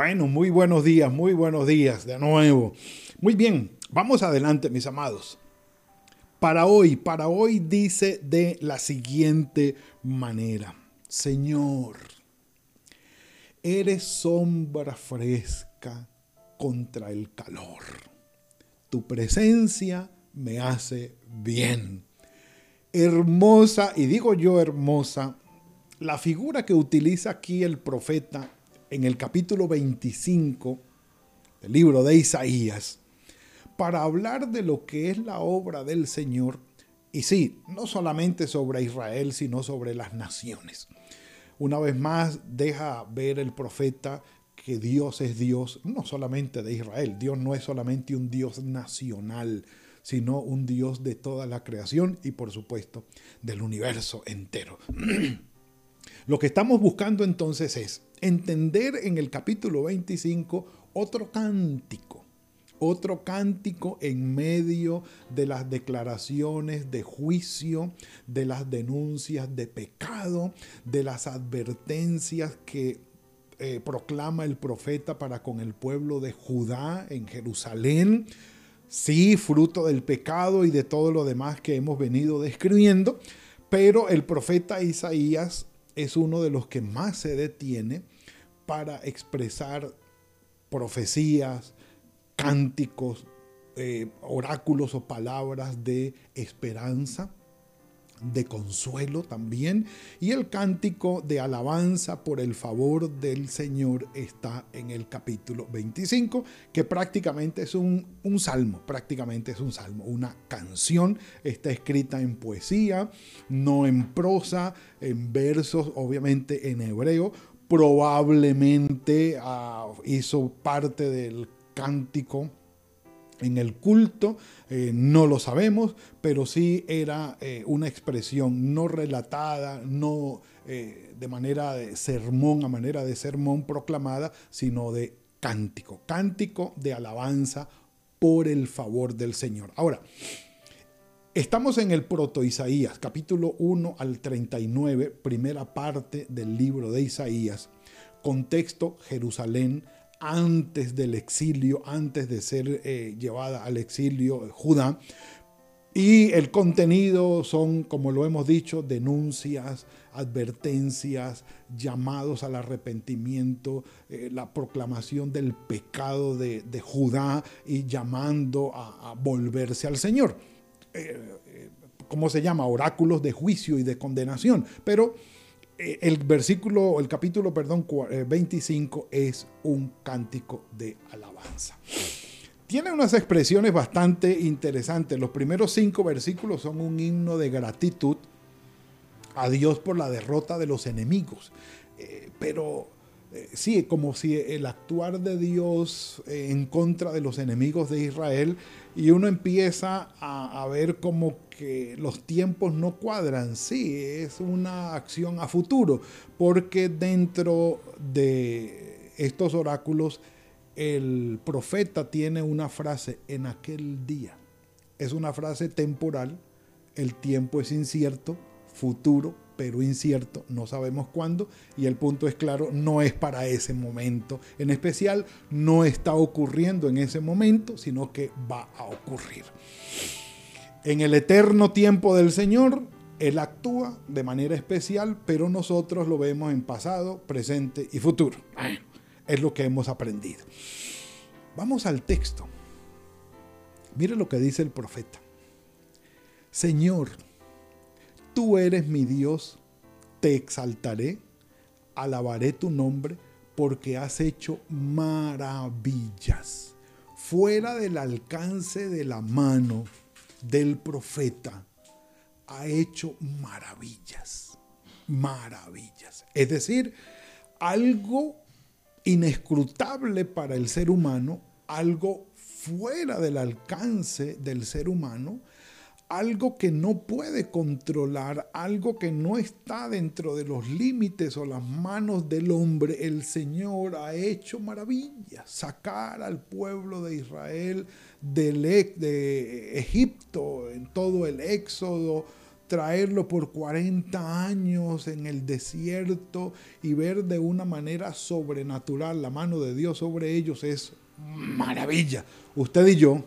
Bueno, muy buenos días, muy buenos días de nuevo. Muy bien, vamos adelante, mis amados. Para hoy, para hoy dice de la siguiente manera, Señor, eres sombra fresca contra el calor. Tu presencia me hace bien. Hermosa, y digo yo hermosa, la figura que utiliza aquí el profeta en el capítulo 25 del libro de Isaías para hablar de lo que es la obra del Señor. Y sí, no solamente sobre Israel, sino sobre las naciones. Una vez más deja ver el profeta que Dios es Dios, no solamente de Israel. Dios no es solamente un Dios nacional, sino un Dios de toda la creación y por supuesto del universo entero. Lo que estamos buscando entonces es entender en el capítulo 25 otro cántico, otro cántico en medio de las declaraciones de juicio, de las denuncias de pecado, de las advertencias que eh, proclama el profeta para con el pueblo de Judá en Jerusalén. Sí, fruto del pecado y de todo lo demás que hemos venido describiendo, pero el profeta Isaías es uno de los que más se detiene para expresar profecías, cánticos, eh, oráculos o palabras de esperanza, de consuelo también. Y el cántico de alabanza por el favor del Señor está en el capítulo 25, que prácticamente es un, un, salmo, prácticamente es un salmo, una canción. Está escrita en poesía, no en prosa, en versos, obviamente en hebreo. Probablemente uh, hizo parte del cántico en el culto, eh, no lo sabemos, pero sí era eh, una expresión no relatada, no eh, de manera de sermón, a manera de sermón proclamada, sino de cántico, cántico de alabanza por el favor del Señor. Ahora, estamos en el proto Isaías, capítulo 1 al 39, primera parte del libro de Isaías, contexto Jerusalén, antes del exilio, antes de ser eh, llevada al exilio eh, Judá. Y el contenido son, como lo hemos dicho, denuncias, advertencias, llamados al arrepentimiento, eh, la proclamación del pecado de, Judá y llamando a, volverse al Señor. ¿Cómo se llama? Oráculos de juicio y de condenación. Pero eh, el versículo, el capítulo, perdón, 25 eh, es un cántico de alabanza. Tiene unas expresiones bastante interesantes. Los primeros cinco versículos son un himno de gratitud a Dios por la derrota de los enemigos. Eh, pero sí, como si el actuar de Dios en contra de los enemigos de Israel y uno empieza a, a ver como que los tiempos no cuadran. Sí, es una acción a futuro, porque dentro de estos oráculos el profeta tiene una frase en aquel día. Es una frase temporal, el tiempo es incierto, futuro, pero incierto, no sabemos cuándo, y el punto es claro, no es para ese momento. En especial, no está ocurriendo en ese momento, sino que va a ocurrir. En el eterno tiempo del Señor, Él actúa de manera especial, pero nosotros lo vemos en pasado, presente y futuro. es lo que hemos aprendido. Vamos al texto. Mire lo que dice el profeta. Señor, tú eres mi Dios, te exaltaré, alabaré tu nombre, porque has hecho maravillas, fuera del alcance de la mano del profeta ha hecho maravillas, maravillas. Es decir, algo inescrutable para el ser humano, algo fuera del alcance del ser humano, algo que no puede controlar, algo que no está dentro de los límites o las manos del hombre, el Señor ha hecho maravillas. Sacar al pueblo de Israel de Egipto, en todo el éxodo, traerlo por 40 años en el desierto y ver de una manera sobrenatural la mano de Dios sobre ellos es maravilla. Usted y yo,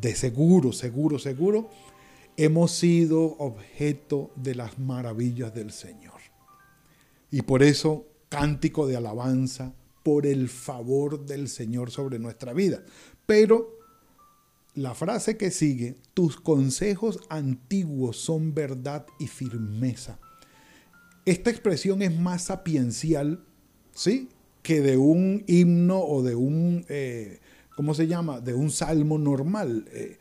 de seguro, seguro, seguro, hemos sido objeto de las maravillas del Señor. Y por eso, cántico de alabanza por el favor del Señor sobre nuestra vida. Pero la frase que sigue, tus consejos antiguos son verdad y firmeza. Esta expresión es más sapiencial, ¿sí? Que de un himno o de un eh, ¿cómo se llama? De un salmo normal, eh,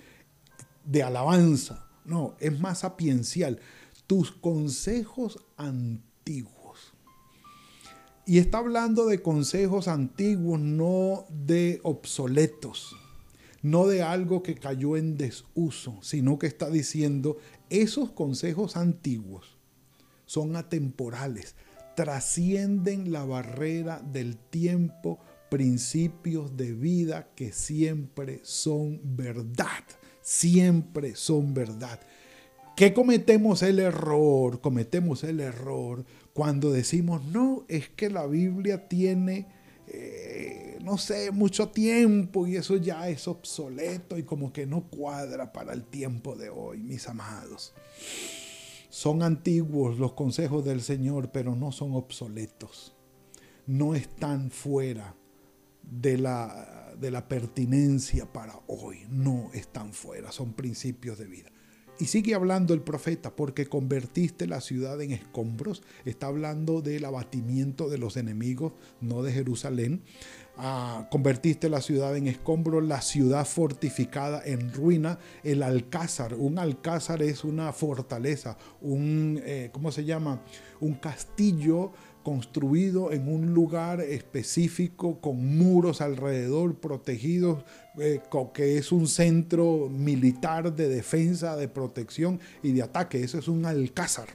de alabanza. No, es más sapiencial. Tus consejos antiguos. Y está hablando de consejos antiguos, no de obsoletos, no de algo que cayó en desuso, sino que está diciendo, esos consejos antiguos son atemporales, trascienden la barrera del tiempo principios de vida que siempre son verdad, siempre son verdad. ¿Qué cometemos el error? Cometemos el error cuando decimos, no, es que la Biblia tiene, eh, no sé, mucho tiempo y eso ya es obsoleto y como que no cuadra para el tiempo de hoy, mis amados. Son antiguos los consejos del Señor, pero no son obsoletos. No están fuera de la, de la pertinencia para hoy. No están fuera, son principios de vida. Y sigue hablando el profeta, porque convertiste la ciudad en escombros. Está hablando del abatimiento de los enemigos, no de Jerusalén. Ah, convertiste la ciudad en escombros, la ciudad fortificada en ruina, el alcázar. Un alcázar es una fortaleza, un, eh, ¿cómo se llama? Un castillo construido en un lugar específico con muros alrededor protegidos, eh, que es un centro militar de defensa, de protección y de ataque. Eso es un alcázar.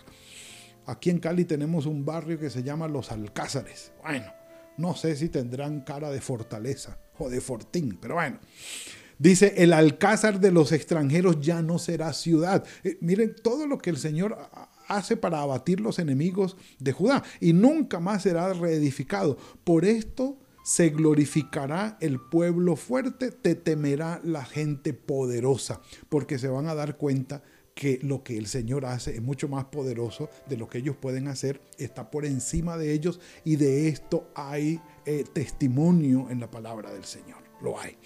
Aquí en Cali tenemos un barrio que se llama Los Alcázares. Bueno, no sé si tendrán cara de fortaleza o de fortín, pero bueno. Dice, el alcázar de los extranjeros ya no será ciudad. Eh, miren todo lo que el Señor hace para abatir los enemigos de Judá y nunca más será reedificado. Por esto se glorificará el pueblo fuerte, te temerá la gente poderosa, porque se van a dar cuenta que lo que el Señor hace es mucho más poderoso de lo que ellos pueden hacer, está por encima de ellos y de esto hay eh, testimonio en la palabra del Señor, lo hay.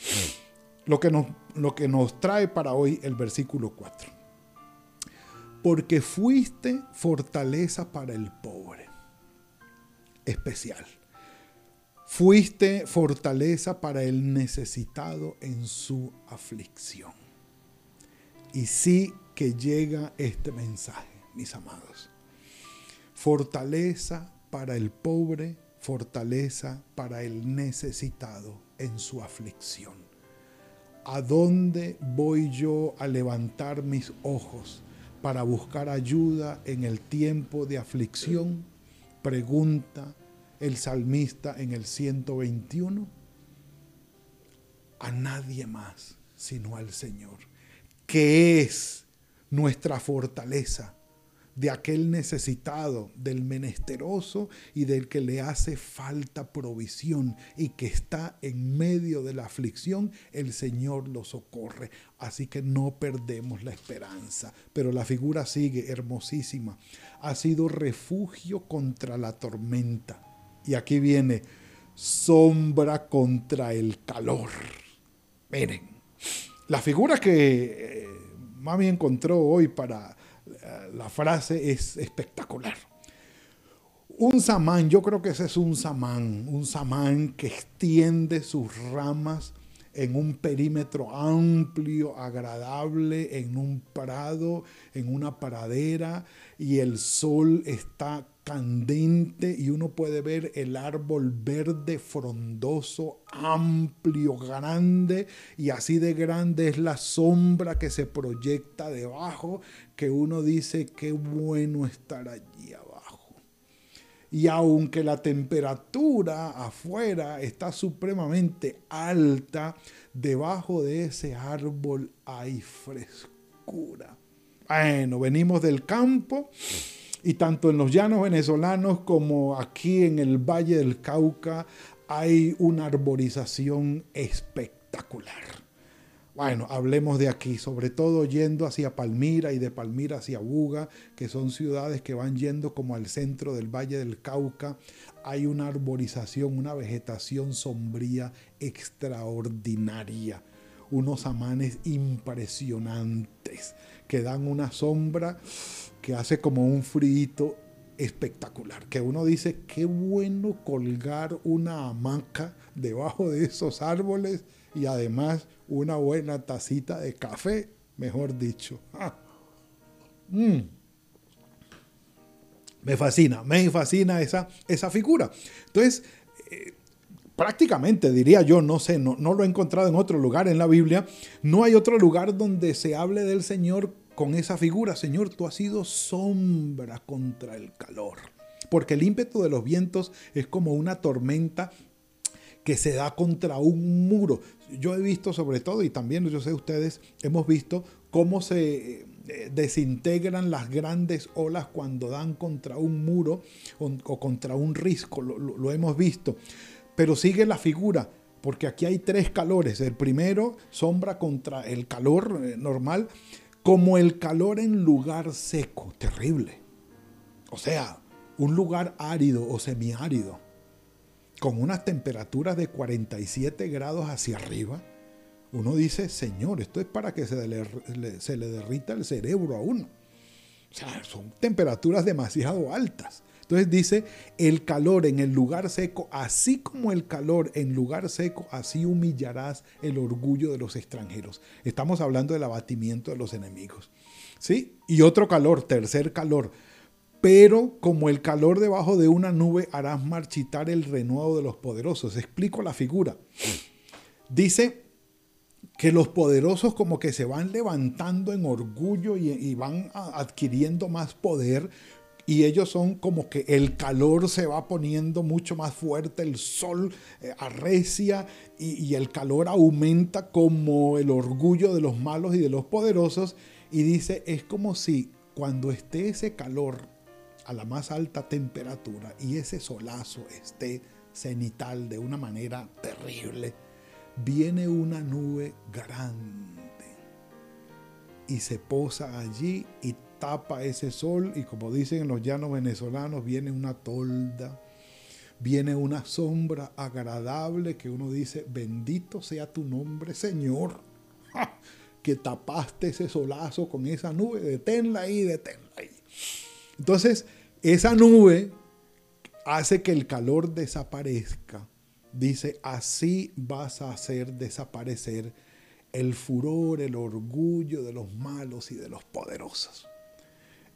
Lo que, nos, lo que nos trae para hoy el versículo 4 porque fuiste fortaleza para el pobre. Especial. Fuiste fortaleza para el necesitado en su aflicción. Y sí que llega este mensaje, mis amados. Fortaleza para el pobre, fortaleza para el necesitado en su aflicción. ¿A dónde voy yo a levantar mis ojos para buscar ayuda en el tiempo de aflicción? Pregunta el salmista en el 121. A nadie más sino al Señor, que es nuestra fortaleza de aquel necesitado, del menesteroso y del que le hace falta provisión y que está en medio de la aflicción, el Señor lo socorre. Así que no perdemos la esperanza. Pero la figura sigue hermosísima. Ha sido refugio contra la tormenta. Y aquí viene sombra contra el calor. Miren, la figura que eh, Mami encontró hoy para la frase es espectacular. Un samán, yo creo que ese es un samán, un samán que extiende sus ramas en un perímetro amplio, agradable, en un prado, en una pradera, y el sol está candente y uno puede ver el árbol verde, frondoso, amplio, grande, y así de grande es la sombra que se proyecta debajo, que uno dice, qué bueno estar allí abajo. Y aunque la temperatura afuera está supremamente alta, debajo de ese árbol hay frescura. Bueno, venimos del campo y tanto en los llanos venezolanos como aquí en el Valle del Cauca hay una arborización espectacular. Bueno, hablemos de aquí, sobre todo yendo hacia Palmira y de Palmira hacia Buga, que son ciudades que van yendo como al centro del Valle del Cauca. Hay una arborización, una vegetación sombría extraordinaria, unos amanes impresionantes que dan una sombra que hace como un frío espectacular, que uno dice, qué bueno colgar una hamaca debajo de esos árboles y además una buena tacita de café, mejor dicho. Mm. Me fascina, me fascina esa, esa figura. Entonces, eh, prácticamente diría yo, no sé, no, no lo he encontrado en otro lugar en la Biblia, no hay otro lugar donde se hable del Señor con esa figura, Señor, tú has sido sombra contra el calor. Porque el ímpetu de los vientos es como una tormenta que se da contra un muro. Yo he visto sobre todo, y también yo sé ustedes, hemos visto cómo se eh, desintegran las grandes olas cuando dan contra un muro o, contra un risco, lo, lo hemos visto. Pero sigue la figura, porque aquí hay tres calores. El primero, sombra contra el calor eh, normal como el calor en lugar seco, terrible. O sea, un lugar árido o semiárido, con unas temperaturas de 47 grados hacia arriba, uno dice, Señor, esto es para que se le, se le derrita el cerebro a uno. O sea, son temperaturas demasiado altas. Entonces dice, el calor en el lugar seco, así como el calor en lugar seco, así humillarás el orgullo de los extranjeros. Estamos hablando del abatimiento de los enemigos. ¿Sí? Y otro calor, tercer calor. Pero como el calor debajo de una nube harás marchitar el renuevo de los poderosos. Explico la figura. Dice que los poderosos como que se van levantando en orgullo y, y van adquiriendo más poder y ellos son como que el calor se va poniendo mucho más fuerte, el sol eh, arrecia y, el calor aumenta como el orgullo de los malos y de los poderosos. Y dice, es como si cuando esté ese calor a la más alta temperatura y ese solazo esté cenital de una manera terrible, viene una nube grande y se posa allí y tapa ese sol y como dicen en los llanos venezolanos, viene una tolda, viene una sombra agradable que uno dice, bendito sea tu nombre Señor, que tapaste ese solazo con esa nube, deténla ahí, deténla ahí. Entonces, esa nube hace que el calor desaparezca. Dice, así vas a hacer desaparecer el furor, el orgullo de los malos y de los poderosos.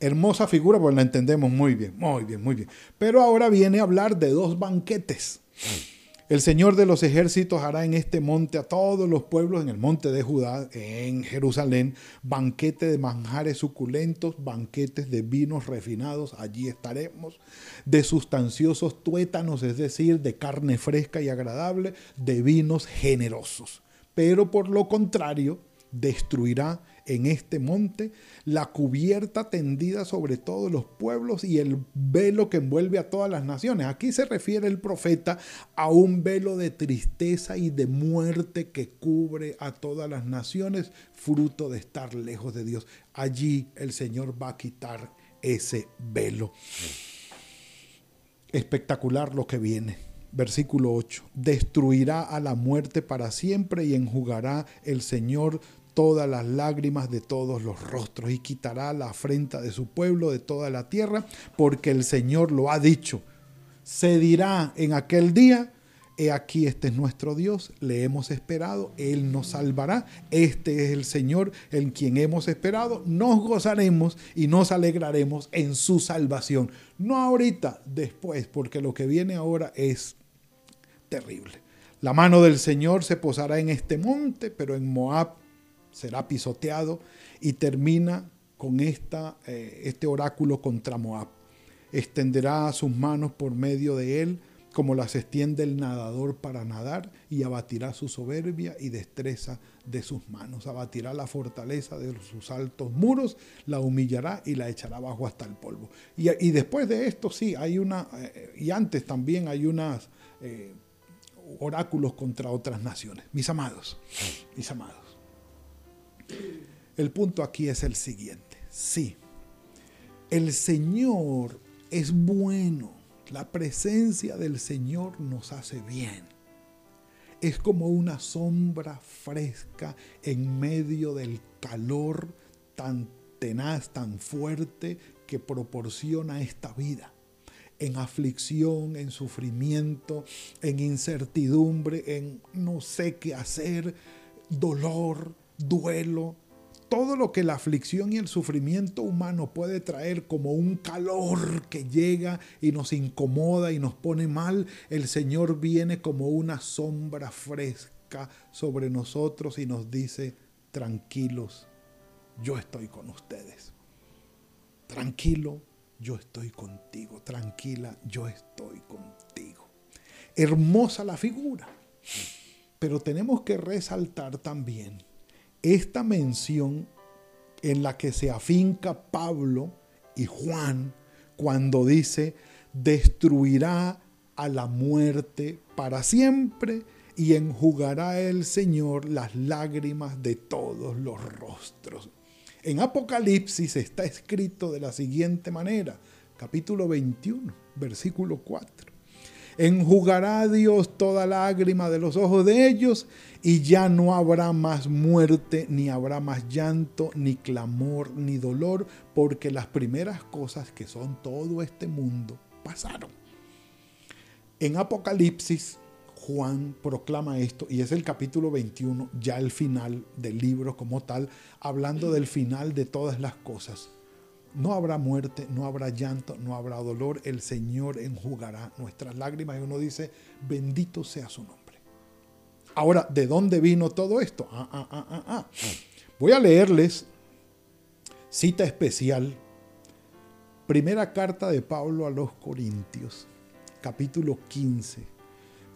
Hermosa figura, pues la entendemos muy bien, muy bien, muy bien. Pero ahora viene a hablar de dos banquetes. El Señor de los ejércitos hará en este monte a todos los pueblos, en el monte de Judá, en Jerusalén, banquete de manjares suculentos, banquetes de vinos refinados, allí estaremos, de sustanciosos tuétanos, es decir, de carne fresca y agradable, de vinos generosos. Pero por lo contrario, destruirá en este monte la cubierta tendida sobre todos los pueblos y el velo que envuelve a todas las naciones. Aquí se refiere el profeta a un velo de tristeza y de muerte que cubre a todas las naciones, fruto de estar lejos de Dios. Allí el Señor va a quitar ese velo. Espectacular lo que viene. Versículo 8. Destruirá a la muerte para siempre y enjugará el Señor todas las lágrimas de todos los rostros y quitará la afrenta de su pueblo de toda la tierra, porque el Señor lo ha dicho. Se dirá en aquel día, He aquí, este es nuestro Dios, le hemos esperado, Él nos salvará, este es el Señor en quien hemos esperado, nos gozaremos y nos alegraremos en su salvación. No ahorita, después, porque lo que viene ahora es terrible. La mano del Señor se posará en este monte, pero en Moab será pisoteado y termina con esta, eh, este oráculo contra Moab. Extenderá sus manos por medio de él como las extiende el nadador para nadar, y abatirá su soberbia y destreza de sus manos. Abatirá la fortaleza de sus altos muros, la humillará y la echará abajo hasta el polvo. Y, después de esto, sí, hay una, eh, y antes también hay unos eh, oráculos contra otras naciones. Mis amados, mis amados. El punto aquí es el siguiente. Sí, el Señor es bueno la presencia del Señor nos hace bien. Es como una sombra fresca en medio del calor tan tenaz, tan fuerte que proporciona esta vida. En aflicción, en sufrimiento, en incertidumbre, en no sé qué hacer, dolor, duelo, todo lo que la aflicción y el sufrimiento humano puede traer como un calor que llega y nos incomoda y nos pone mal, el Señor viene como una sombra fresca sobre nosotros y nos dice, tranquilos, yo estoy con ustedes. Tranquilo, yo estoy contigo. Tranquila, yo estoy contigo. Hermosa la figura. Pero tenemos que resaltar también esta mención en la que se afinca Pablo y Juan cuando dice, destruirá a la muerte para siempre y enjugará el Señor las lágrimas de todos los rostros. En Apocalipsis está escrito de la siguiente manera, capítulo 21, versículo 4 enjugará Dios toda lágrima de los ojos de ellos y ya no habrá más muerte, ni habrá más llanto, ni clamor, ni dolor, porque las primeras cosas que son todo este mundo pasaron. En Apocalipsis, Juan proclama esto y es el capítulo 21, ya el final del libro como tal, hablando del final de todas las cosas. No habrá muerte, no habrá llanto, no habrá dolor. El Señor enjugará nuestras lágrimas y uno dice, bendito sea su nombre. Ahora, ¿de dónde vino todo esto? Ah, ah, ah, ah, ah. Voy a leerles cita especial. Primera carta de Pablo a los Corintios, capítulo 15,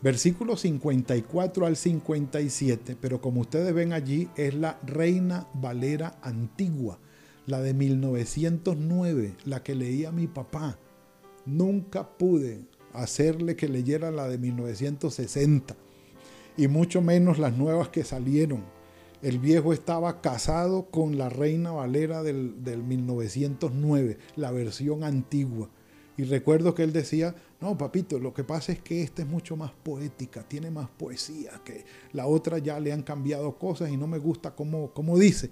versículo 54 al 57, pero como ustedes ven allí es la Reina Valera antigua la de 1909, la que leía mi papá. Nunca pude hacerle que leyera la de 1960 y mucho menos las nuevas que salieron. El viejo estaba casado con la Reina Valera del, del 1909, la versión antigua. Y recuerdo que él decía, no, papito, lo que pasa es que esta es mucho más poética, tiene más poesía, que la otra ya le han cambiado cosas y no me gusta cómo, cómo dice.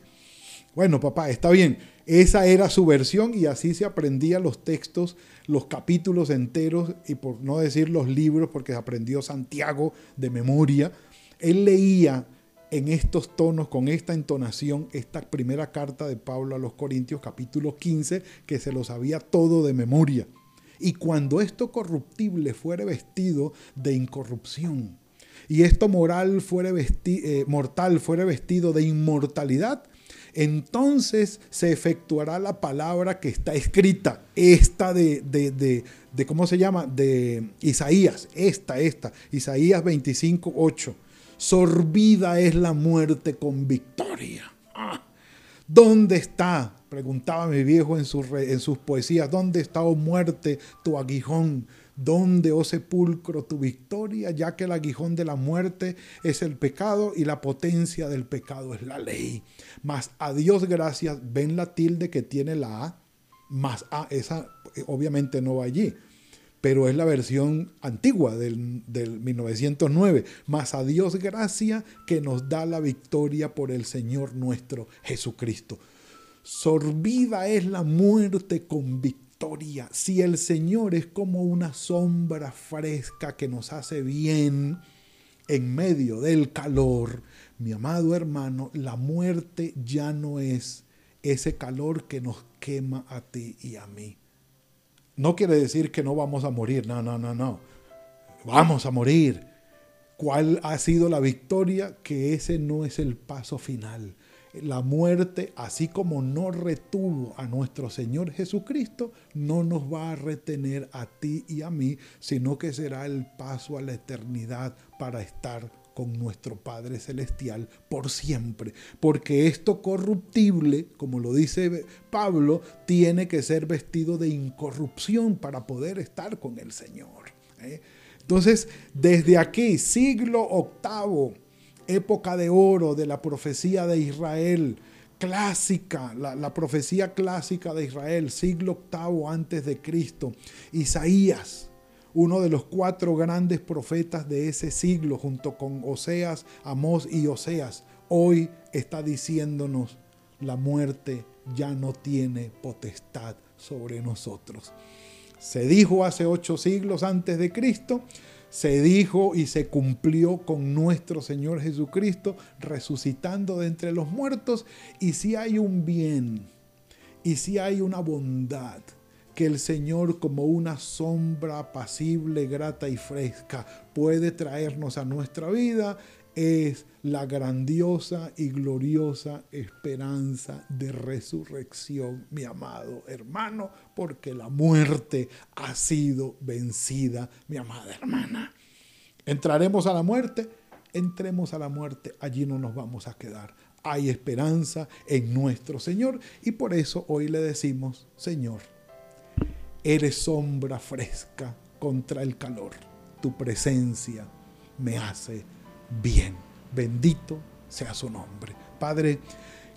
Bueno, papá, está bien. Esa era su versión y así se aprendía los textos, los capítulos enteros y por no decir los libros, porque aprendió Santiago de memoria. Él leía en estos tonos, con esta entonación, esta primera carta de Pablo a los Corintios, capítulo 15, que se lo sabía todo de memoria. Y cuando esto corruptible fuere vestido de incorrupción, y esto moral fuere eh, mortal fuere vestido de inmortalidad, entonces se efectuará la palabra que está escrita, esta de, de, ¿cómo se llama? De Isaías, esta, esta, Isaías 25, 8. Sorbida es la muerte con victoria. Ah, ¿Dónde está? Preguntaba mi viejo en sus, en sus poesías, ¿dónde está, oh muerte, tu aguijón? ¿Dónde, oh sepulcro, tu victoria? Ya que el aguijón de la muerte es el pecado y la potencia del pecado es la ley. Mas a Dios gracias, ven la tilde que tiene la A, más A, esa eh, obviamente no va allí pero es la versión antigua del, del, 1909. Mas a Dios gracia que nos da la victoria por el Señor nuestro Jesucristo. Sorbida es la muerte con victoria Si el Señor es como una sombra fresca que nos hace bien en medio del calor, mi amado hermano, la muerte ya no es ese calor que nos quema a ti y a mí. No quiere decir que no vamos a morir, no, no, no, no. Vamos a morir. ¿Cuál ha sido la victoria? Que ese no es el paso final la muerte, así como no retuvo a nuestro Señor Jesucristo, no nos va a retener a ti y a mí, sino que será el paso a la eternidad para estar con nuestro Padre Celestial por siempre. Porque esto corruptible, como lo dice Pablo, tiene que ser vestido de incorrupción para poder estar con el Señor. ¿eh? Entonces, desde aquí, siglo octavo, época de oro de la profecía de Israel, clásica, la, profecía clásica de Israel, siglo octavo antes de Cristo. Isaías, uno de los cuatro grandes profetas de ese siglo, junto con Oseas, Amós y Oseas, hoy está diciéndonos, la muerte ya no tiene potestad sobre nosotros. Se dijo hace ocho siglos antes de Cristo, se dijo y se cumplió con nuestro Señor Jesucristo resucitando de entre los muertos. Y si hay un bien y si hay una bondad que el Señor como una sombra apacible, grata y fresca puede traernos a nuestra vida, es la grandiosa y gloriosa esperanza de resurrección, mi amado hermano, porque la muerte ha sido vencida, mi amada hermana. ¿Entraremos a la muerte? Entremos a la muerte, allí no nos vamos a quedar. Hay esperanza en nuestro Señor y por eso hoy le decimos, Señor, eres sombra fresca contra el calor. Tu presencia me hace bien. Bendito sea su nombre. Padre,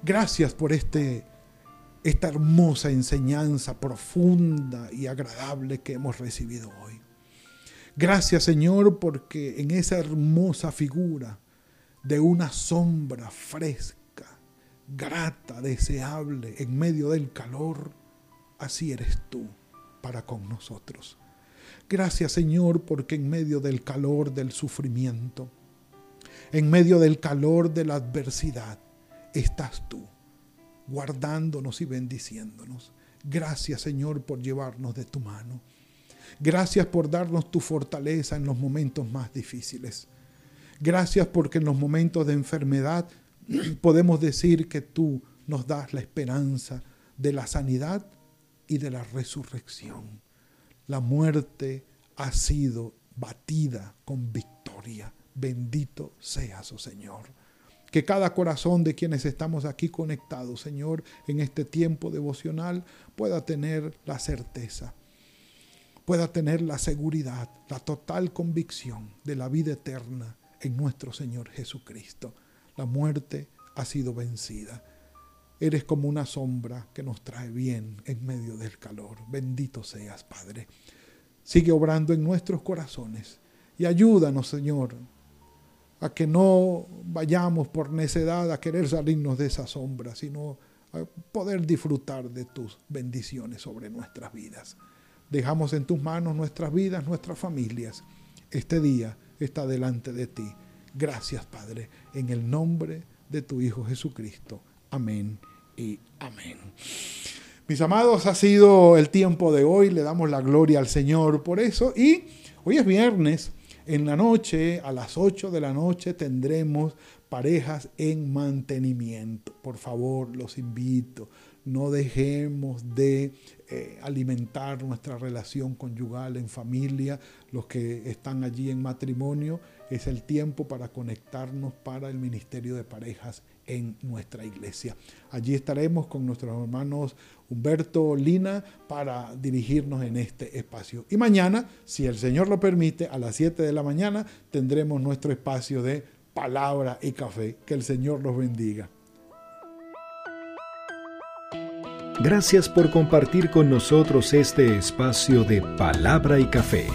gracias por este, esta hermosa enseñanza profunda y agradable que hemos recibido hoy. Gracias Señor porque en esa hermosa figura de una sombra fresca, grata, deseable, en medio del calor, así eres tú para con nosotros. Gracias Señor porque en medio del calor, del sufrimiento, en medio del calor de la adversidad, estás tú, guardándonos y bendiciéndonos. Gracias Señor por llevarnos de tu mano. Gracias por darnos tu fortaleza en los momentos más difíciles. Gracias porque en los momentos de enfermedad podemos decir que tú nos das la esperanza de la sanidad y de la resurrección. La muerte ha sido batida con victoria. Bendito seas, oh Señor. Que cada corazón de quienes estamos aquí conectados, Señor, en este tiempo devocional, pueda tener la certeza, pueda tener la seguridad, la total convicción de la vida eterna en nuestro Señor Jesucristo. La muerte ha sido vencida. Eres como una sombra que nos trae bien en medio del calor. Bendito seas, Padre. Sigue obrando en nuestros corazones y ayúdanos, Señor, a que no vayamos por necedad a querer salirnos de esa sombra, sino a poder disfrutar de tus bendiciones sobre nuestras vidas. Dejamos en tus manos nuestras vidas, nuestras familias. Este día está delante de ti. Gracias, Padre, en el nombre de tu Hijo Jesucristo. Amén y amén. Mis amados, ha sido el tiempo de hoy. Le damos la gloria al Señor por eso. Y hoy es viernes. En la noche, a las 8 de la noche, tendremos parejas en mantenimiento. Por favor, los invito. No dejemos de eh, alimentar nuestra relación conyugal en familia. Los que están allí en matrimonio, es el tiempo para conectarnos para el Ministerio de Parejas en nuestra iglesia. Allí estaremos con nuestros hermanos Humberto Lina para dirigirnos en este espacio. Y mañana, si el Señor lo permite, a las 7 de la mañana tendremos nuestro espacio de palabra y café. Que el Señor los bendiga. Gracias por compartir con nosotros este espacio de palabra y café.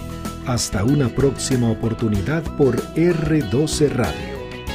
Hasta una próxima oportunidad por R12 Radio.